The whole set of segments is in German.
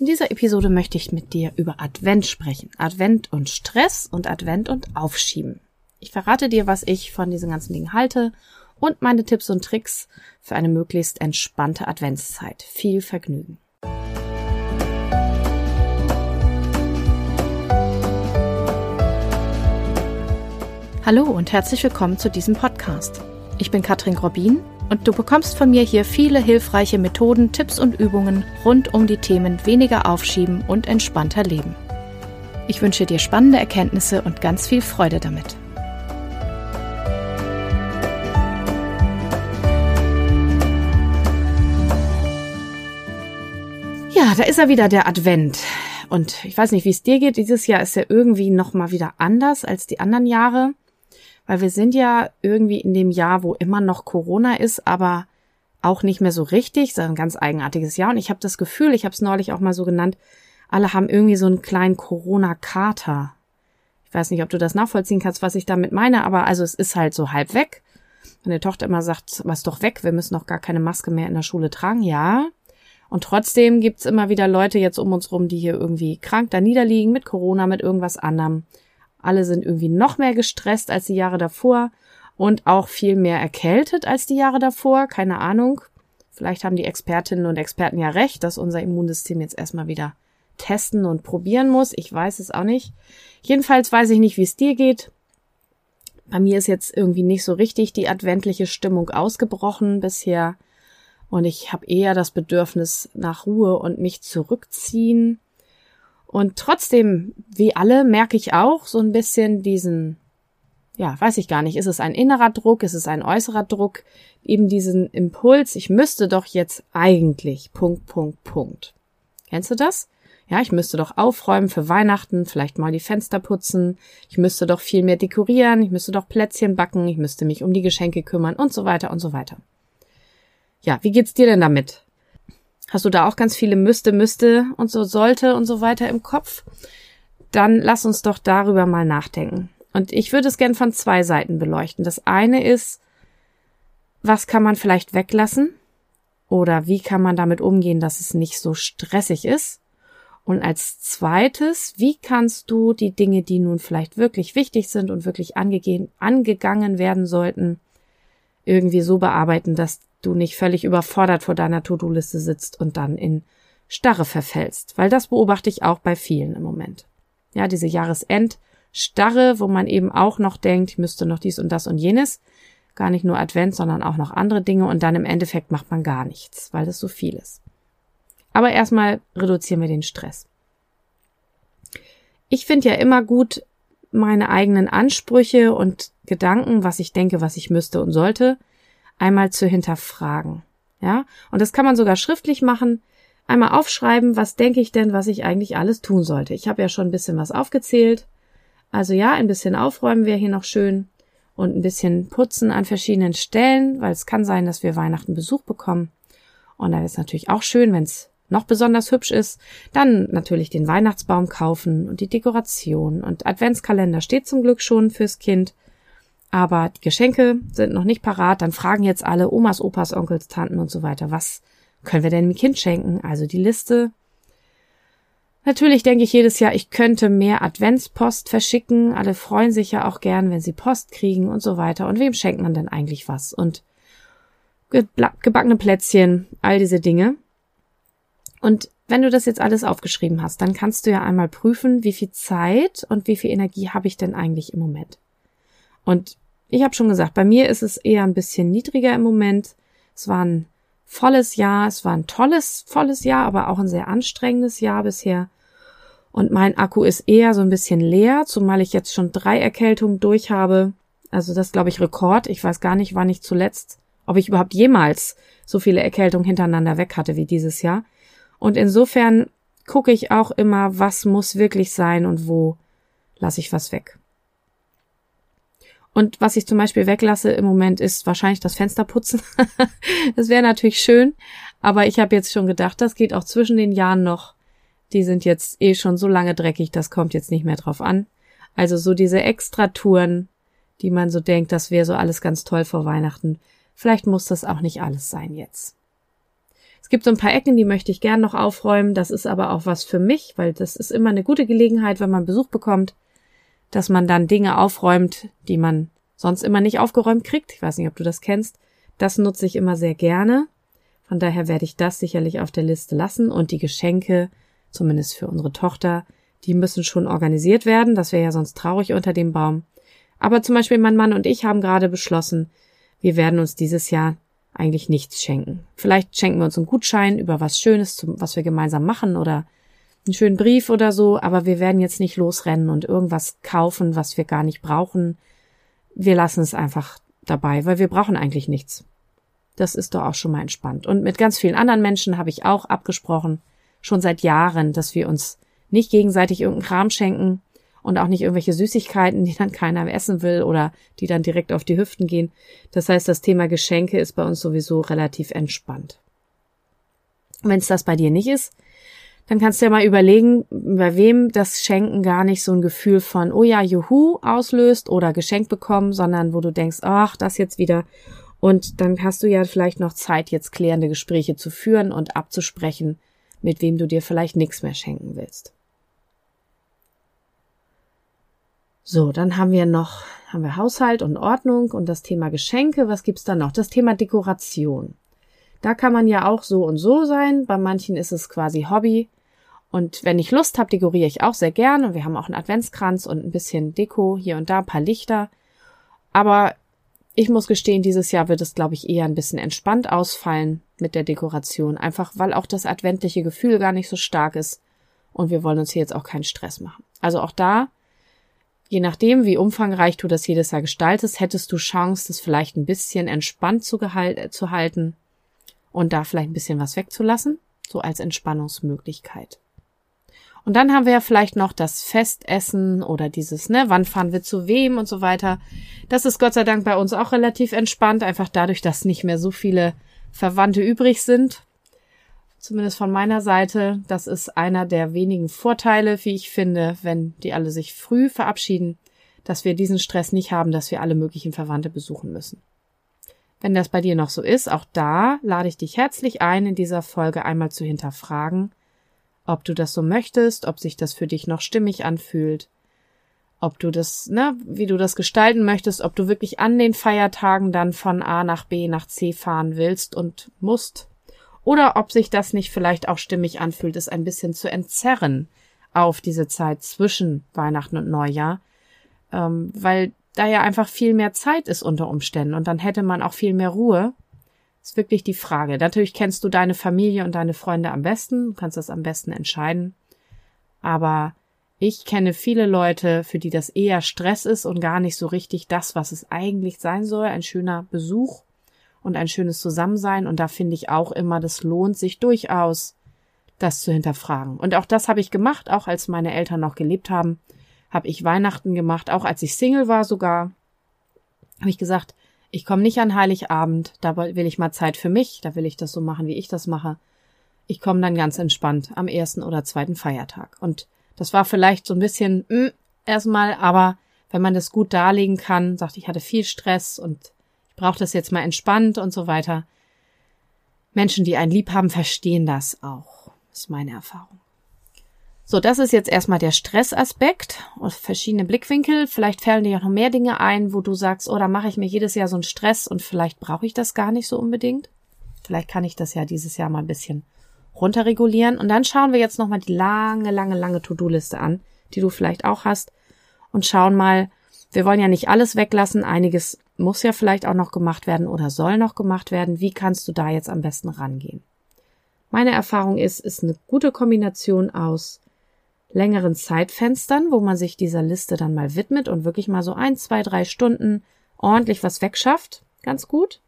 In dieser Episode möchte ich mit dir über Advent sprechen. Advent und Stress und Advent und Aufschieben. Ich verrate dir, was ich von diesen ganzen Dingen halte und meine Tipps und Tricks für eine möglichst entspannte Adventszeit. Viel Vergnügen. Hallo und herzlich willkommen zu diesem Podcast. Ich bin Katrin Grobin und du bekommst von mir hier viele hilfreiche Methoden, Tipps und Übungen rund um die Themen weniger aufschieben und entspannter leben. Ich wünsche dir spannende Erkenntnisse und ganz viel Freude damit. Ja, da ist er wieder, der Advent. Und ich weiß nicht, wie es dir geht. Dieses Jahr ist ja irgendwie noch mal wieder anders als die anderen Jahre weil wir sind ja irgendwie in dem Jahr, wo immer noch Corona ist, aber auch nicht mehr so richtig, sondern ein ganz eigenartiges Jahr. Und ich habe das Gefühl, ich habe es neulich auch mal so genannt, alle haben irgendwie so einen kleinen Corona-Kater. Ich weiß nicht, ob du das nachvollziehen kannst, was ich damit meine, aber also es ist halt so halb weg. Meine Tochter immer sagt, was doch weg, wir müssen doch gar keine Maske mehr in der Schule tragen. Ja. Und trotzdem gibt's immer wieder Leute jetzt um uns rum, die hier irgendwie krank da niederliegen mit Corona, mit irgendwas anderem. Alle sind irgendwie noch mehr gestresst als die Jahre davor und auch viel mehr erkältet als die Jahre davor. Keine Ahnung. Vielleicht haben die Expertinnen und Experten ja recht, dass unser Immunsystem jetzt erstmal wieder testen und probieren muss. Ich weiß es auch nicht. Jedenfalls weiß ich nicht, wie es dir geht. Bei mir ist jetzt irgendwie nicht so richtig die adventliche Stimmung ausgebrochen bisher. Und ich habe eher das Bedürfnis nach Ruhe und mich zurückziehen. Und trotzdem, wie alle, merke ich auch so ein bisschen diesen, ja, weiß ich gar nicht, ist es ein innerer Druck, ist es ein äußerer Druck, eben diesen Impuls, ich müsste doch jetzt eigentlich, Punkt, Punkt, Punkt. Kennst du das? Ja, ich müsste doch aufräumen für Weihnachten, vielleicht mal die Fenster putzen, ich müsste doch viel mehr dekorieren, ich müsste doch Plätzchen backen, ich müsste mich um die Geschenke kümmern und so weiter und so weiter. Ja, wie geht's dir denn damit? Hast du da auch ganz viele müsste, müsste und so sollte und so weiter im Kopf? Dann lass uns doch darüber mal nachdenken. Und ich würde es gern von zwei Seiten beleuchten. Das eine ist, was kann man vielleicht weglassen? Oder wie kann man damit umgehen, dass es nicht so stressig ist? Und als zweites, wie kannst du die Dinge, die nun vielleicht wirklich wichtig sind und wirklich angegangen werden sollten, irgendwie so bearbeiten, dass du nicht völlig überfordert vor deiner To-Do-Liste sitzt und dann in Starre verfällst, weil das beobachte ich auch bei vielen im Moment. Ja, diese Jahresendstarre, wo man eben auch noch denkt, ich müsste noch dies und das und jenes, gar nicht nur Advent, sondern auch noch andere Dinge und dann im Endeffekt macht man gar nichts, weil es so viel ist. Aber erstmal reduzieren wir den Stress. Ich finde ja immer gut, meine eigenen Ansprüche und Gedanken, was ich denke, was ich müsste und sollte, einmal zu hinterfragen. Ja, und das kann man sogar schriftlich machen. Einmal aufschreiben, was denke ich denn, was ich eigentlich alles tun sollte. Ich habe ja schon ein bisschen was aufgezählt. Also ja, ein bisschen aufräumen wäre hier noch schön und ein bisschen putzen an verschiedenen Stellen, weil es kann sein, dass wir Weihnachten Besuch bekommen. Und da ist natürlich auch schön, wenn es noch besonders hübsch ist. Dann natürlich den Weihnachtsbaum kaufen und die Dekoration und Adventskalender steht zum Glück schon fürs Kind. Aber die Geschenke sind noch nicht parat. Dann fragen jetzt alle Omas, Opas, Onkels, Tanten und so weiter, was können wir denn dem Kind schenken? Also die Liste. Natürlich denke ich jedes Jahr, ich könnte mehr Adventspost verschicken. Alle freuen sich ja auch gern, wenn sie Post kriegen und so weiter. Und wem schenkt man denn eigentlich was? Und gebackene Plätzchen, all diese Dinge. Und wenn du das jetzt alles aufgeschrieben hast, dann kannst du ja einmal prüfen, wie viel Zeit und wie viel Energie habe ich denn eigentlich im Moment. Und ich habe schon gesagt, bei mir ist es eher ein bisschen niedriger im Moment. Es war ein volles Jahr, es war ein tolles, volles Jahr, aber auch ein sehr anstrengendes Jahr bisher. Und mein Akku ist eher so ein bisschen leer, zumal ich jetzt schon drei Erkältungen durch habe. Also das glaube ich Rekord. Ich weiß gar nicht, wann ich zuletzt, ob ich überhaupt jemals so viele Erkältungen hintereinander weg hatte wie dieses Jahr. Und insofern gucke ich auch immer, was muss wirklich sein und wo lasse ich was weg. Und was ich zum Beispiel weglasse im Moment ist wahrscheinlich das Fensterputzen. das wäre natürlich schön, aber ich habe jetzt schon gedacht, das geht auch zwischen den Jahren noch. Die sind jetzt eh schon so lange dreckig, das kommt jetzt nicht mehr drauf an. Also so diese Extratouren, die man so denkt, das wäre so alles ganz toll vor Weihnachten. Vielleicht muss das auch nicht alles sein jetzt. Es gibt so ein paar Ecken, die möchte ich gern noch aufräumen. Das ist aber auch was für mich, weil das ist immer eine gute Gelegenheit, wenn man Besuch bekommt, dass man dann Dinge aufräumt, die man sonst immer nicht aufgeräumt kriegt. Ich weiß nicht, ob du das kennst. Das nutze ich immer sehr gerne. Von daher werde ich das sicherlich auf der Liste lassen und die Geschenke, zumindest für unsere Tochter, die müssen schon organisiert werden. Das wäre ja sonst traurig unter dem Baum. Aber zum Beispiel mein Mann und ich haben gerade beschlossen, wir werden uns dieses Jahr eigentlich nichts schenken. Vielleicht schenken wir uns einen Gutschein über was Schönes, was wir gemeinsam machen oder einen schönen Brief oder so, aber wir werden jetzt nicht losrennen und irgendwas kaufen, was wir gar nicht brauchen. Wir lassen es einfach dabei, weil wir brauchen eigentlich nichts. Das ist doch auch schon mal entspannt. Und mit ganz vielen anderen Menschen habe ich auch abgesprochen, schon seit Jahren, dass wir uns nicht gegenseitig irgendeinen Kram schenken, und auch nicht irgendwelche Süßigkeiten, die dann keiner essen will oder die dann direkt auf die Hüften gehen. Das heißt, das Thema Geschenke ist bei uns sowieso relativ entspannt. Wenn es das bei dir nicht ist, dann kannst du ja mal überlegen, bei wem das Schenken gar nicht so ein Gefühl von, oh ja, juhu, auslöst oder geschenkt bekommen, sondern wo du denkst, ach, das jetzt wieder. Und dann hast du ja vielleicht noch Zeit, jetzt klärende Gespräche zu führen und abzusprechen, mit wem du dir vielleicht nichts mehr schenken willst. So, dann haben wir noch, haben wir Haushalt und Ordnung und das Thema Geschenke. Was gibt's da noch? Das Thema Dekoration. Da kann man ja auch so und so sein. Bei manchen ist es quasi Hobby. Und wenn ich Lust habe, dekoriere ich auch sehr gern. Und wir haben auch einen Adventskranz und ein bisschen Deko hier und da, ein paar Lichter. Aber ich muss gestehen, dieses Jahr wird es, glaube ich, eher ein bisschen entspannt ausfallen mit der Dekoration. Einfach weil auch das adventliche Gefühl gar nicht so stark ist. Und wir wollen uns hier jetzt auch keinen Stress machen. Also auch da Je nachdem, wie umfangreich du das jedes Jahr gestaltest, hättest du Chance, das vielleicht ein bisschen entspannt zu, zu halten und da vielleicht ein bisschen was wegzulassen, so als Entspannungsmöglichkeit. Und dann haben wir ja vielleicht noch das Festessen oder dieses, ne, wann fahren wir zu wem und so weiter. Das ist Gott sei Dank bei uns auch relativ entspannt, einfach dadurch, dass nicht mehr so viele Verwandte übrig sind zumindest von meiner Seite. Das ist einer der wenigen Vorteile, wie ich finde, wenn die alle sich früh verabschieden, dass wir diesen Stress nicht haben, dass wir alle möglichen Verwandte besuchen müssen. Wenn das bei dir noch so ist, auch da lade ich dich herzlich ein, in dieser Folge einmal zu hinterfragen, ob du das so möchtest, ob sich das für dich noch stimmig anfühlt, ob du das, ne, wie du das gestalten möchtest, ob du wirklich an den Feiertagen dann von A nach B nach C fahren willst und musst, oder ob sich das nicht vielleicht auch stimmig anfühlt, es ein bisschen zu entzerren auf diese Zeit zwischen Weihnachten und Neujahr, ähm, weil da ja einfach viel mehr Zeit ist unter Umständen und dann hätte man auch viel mehr Ruhe. Ist wirklich die Frage. Natürlich kennst du deine Familie und deine Freunde am besten, kannst das am besten entscheiden. Aber ich kenne viele Leute, für die das eher Stress ist und gar nicht so richtig das, was es eigentlich sein soll, ein schöner Besuch und ein schönes Zusammensein. Und da finde ich auch immer, das lohnt sich durchaus, das zu hinterfragen. Und auch das habe ich gemacht, auch als meine Eltern noch gelebt haben, habe ich Weihnachten gemacht, auch als ich Single war sogar. Habe ich gesagt, ich komme nicht an Heiligabend, da will ich mal Zeit für mich, da will ich das so machen, wie ich das mache. Ich komme dann ganz entspannt am ersten oder zweiten Feiertag. Und das war vielleicht so ein bisschen mh, hm, erstmal, aber wenn man das gut darlegen kann, sagt, ich hatte viel Stress und brauche das jetzt mal entspannt und so weiter. Menschen, die einen lieb haben, verstehen das auch. Ist meine Erfahrung. So, das ist jetzt erstmal der Stressaspekt aus verschiedene Blickwinkel. Vielleicht fallen dir auch noch mehr Dinge ein, wo du sagst, oh, da mache ich mir jedes Jahr so einen Stress und vielleicht brauche ich das gar nicht so unbedingt. Vielleicht kann ich das ja dieses Jahr mal ein bisschen runterregulieren. Und dann schauen wir jetzt nochmal die lange, lange, lange To-Do-Liste an, die du vielleicht auch hast und schauen mal, wir wollen ja nicht alles weglassen. Einiges muss ja vielleicht auch noch gemacht werden oder soll noch gemacht werden. Wie kannst du da jetzt am besten rangehen? Meine Erfahrung ist, ist eine gute Kombination aus längeren Zeitfenstern, wo man sich dieser Liste dann mal widmet und wirklich mal so ein, zwei, drei Stunden ordentlich was wegschafft. Ganz gut.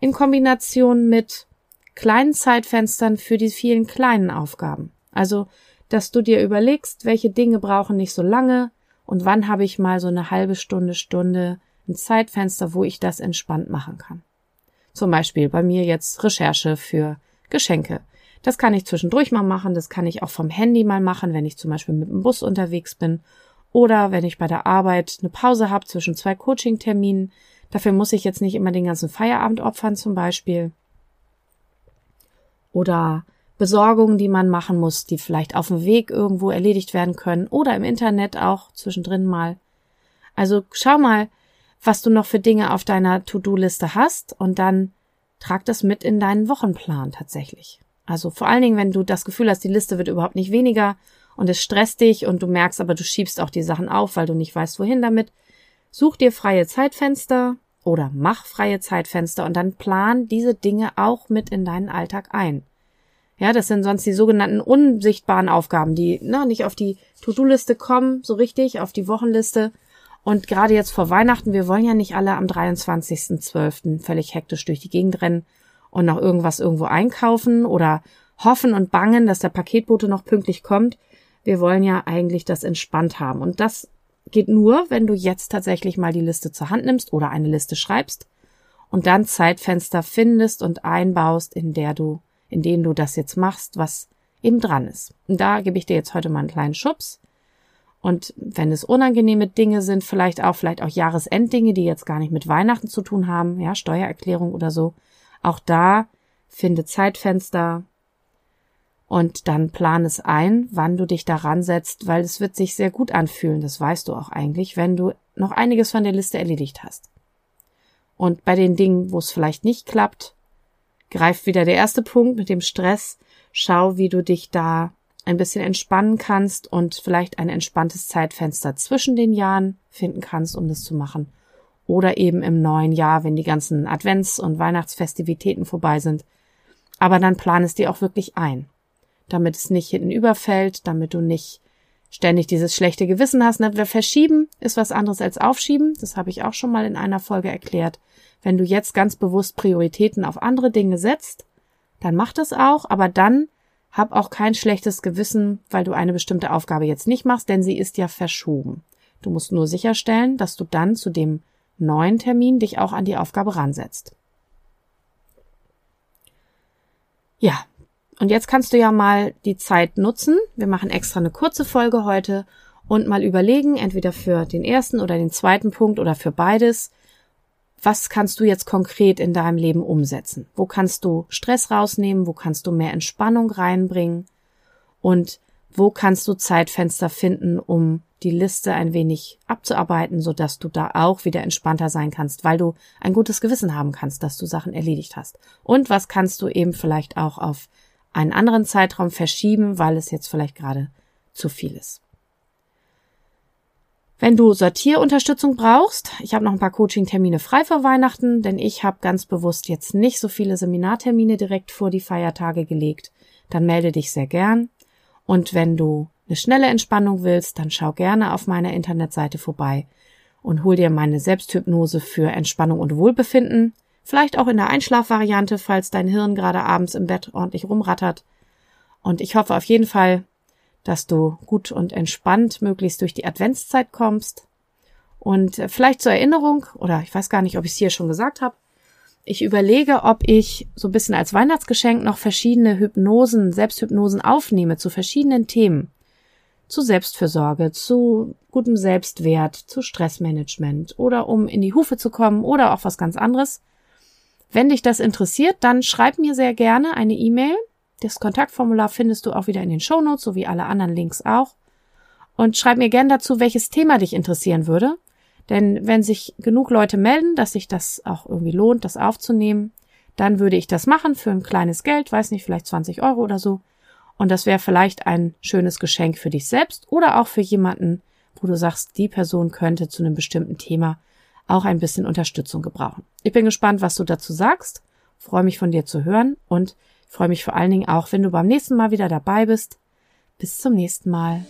In Kombination mit kleinen Zeitfenstern für die vielen kleinen Aufgaben. Also, dass du dir überlegst, welche Dinge brauchen nicht so lange und wann habe ich mal so eine halbe Stunde, Stunde ein Zeitfenster, wo ich das entspannt machen kann. Zum Beispiel bei mir jetzt Recherche für Geschenke. Das kann ich zwischendurch mal machen, das kann ich auch vom Handy mal machen, wenn ich zum Beispiel mit dem Bus unterwegs bin oder wenn ich bei der Arbeit eine Pause habe zwischen zwei Coaching-Terminen. Dafür muss ich jetzt nicht immer den ganzen Feierabend opfern zum Beispiel. oder Besorgungen, die man machen muss, die vielleicht auf dem Weg irgendwo erledigt werden können oder im Internet auch zwischendrin mal. Also schau mal, was du noch für Dinge auf deiner To-Do-Liste hast und dann trag das mit in deinen Wochenplan tatsächlich. Also vor allen Dingen, wenn du das Gefühl hast, die Liste wird überhaupt nicht weniger und es stresst dich und du merkst aber, du schiebst auch die Sachen auf, weil du nicht weißt, wohin damit. Such dir freie Zeitfenster oder mach freie Zeitfenster und dann plan diese Dinge auch mit in deinen Alltag ein. Ja, das sind sonst die sogenannten unsichtbaren Aufgaben, die ne, nicht auf die To-Do-Liste kommen, so richtig, auf die Wochenliste. Und gerade jetzt vor Weihnachten, wir wollen ja nicht alle am 23.12. völlig hektisch durch die Gegend rennen und noch irgendwas irgendwo einkaufen oder hoffen und bangen, dass der Paketbote noch pünktlich kommt. Wir wollen ja eigentlich das entspannt haben. Und das geht nur, wenn du jetzt tatsächlich mal die Liste zur Hand nimmst oder eine Liste schreibst und dann Zeitfenster findest und einbaust, in der du, in denen du das jetzt machst, was eben dran ist. Und da gebe ich dir jetzt heute mal einen kleinen Schubs. Und wenn es unangenehme Dinge sind, vielleicht auch, vielleicht auch Jahresenddinge, die jetzt gar nicht mit Weihnachten zu tun haben, ja, Steuererklärung oder so, auch da finde Zeitfenster, und dann plan es ein, wann du dich daran setzt, weil es wird sich sehr gut anfühlen, das weißt du auch eigentlich, wenn du noch einiges von der Liste erledigt hast. Und bei den Dingen, wo es vielleicht nicht klappt, greift wieder der erste Punkt mit dem Stress. Schau, wie du dich da ein bisschen entspannen kannst und vielleicht ein entspanntes Zeitfenster zwischen den Jahren finden kannst, um das zu machen. Oder eben im neuen Jahr, wenn die ganzen Advents- und Weihnachtsfestivitäten vorbei sind. Aber dann plan es dir auch wirklich ein damit es nicht hinten überfällt, damit du nicht ständig dieses schlechte Gewissen hast. Ne? Verschieben ist was anderes als aufschieben. Das habe ich auch schon mal in einer Folge erklärt. Wenn du jetzt ganz bewusst Prioritäten auf andere Dinge setzt, dann mach das auch, aber dann hab auch kein schlechtes Gewissen, weil du eine bestimmte Aufgabe jetzt nicht machst, denn sie ist ja verschoben. Du musst nur sicherstellen, dass du dann zu dem neuen Termin dich auch an die Aufgabe ransetzt. Ja, und jetzt kannst du ja mal die Zeit nutzen. Wir machen extra eine kurze Folge heute und mal überlegen, entweder für den ersten oder den zweiten Punkt oder für beides, was kannst du jetzt konkret in deinem Leben umsetzen? Wo kannst du Stress rausnehmen? Wo kannst du mehr Entspannung reinbringen? Und wo kannst du Zeitfenster finden, um die Liste ein wenig abzuarbeiten, sodass du da auch wieder entspannter sein kannst, weil du ein gutes Gewissen haben kannst, dass du Sachen erledigt hast. Und was kannst du eben vielleicht auch auf einen anderen Zeitraum verschieben, weil es jetzt vielleicht gerade zu viel ist. Wenn du Sortierunterstützung brauchst, ich habe noch ein paar Coaching-Termine frei vor Weihnachten, denn ich habe ganz bewusst jetzt nicht so viele Seminartermine direkt vor die Feiertage gelegt, dann melde dich sehr gern. Und wenn du eine schnelle Entspannung willst, dann schau gerne auf meiner Internetseite vorbei und hol dir meine Selbsthypnose für Entspannung und Wohlbefinden. Vielleicht auch in der Einschlafvariante, falls dein Hirn gerade abends im Bett ordentlich rumrattert. Und ich hoffe auf jeden Fall, dass du gut und entspannt möglichst durch die Adventszeit kommst. Und äh, vielleicht zur Erinnerung, oder ich weiß gar nicht, ob ich es hier schon gesagt habe, ich überlege, ob ich so ein bisschen als Weihnachtsgeschenk noch verschiedene Hypnosen, Selbsthypnosen aufnehme zu verschiedenen Themen. Zu Selbstfürsorge, zu gutem Selbstwert, zu Stressmanagement oder um in die Hufe zu kommen oder auch was ganz anderes. Wenn dich das interessiert, dann schreib mir sehr gerne eine E-Mail. Das Kontaktformular findest du auch wieder in den Shownotes, so wie alle anderen Links auch. Und schreib mir gerne dazu, welches Thema dich interessieren würde. Denn wenn sich genug Leute melden, dass sich das auch irgendwie lohnt, das aufzunehmen, dann würde ich das machen für ein kleines Geld, weiß nicht, vielleicht 20 Euro oder so. Und das wäre vielleicht ein schönes Geschenk für dich selbst oder auch für jemanden, wo du sagst, die Person könnte zu einem bestimmten Thema auch ein bisschen Unterstützung gebrauchen. Ich bin gespannt, was du dazu sagst, freue mich von dir zu hören und freue mich vor allen Dingen auch, wenn du beim nächsten Mal wieder dabei bist. Bis zum nächsten Mal.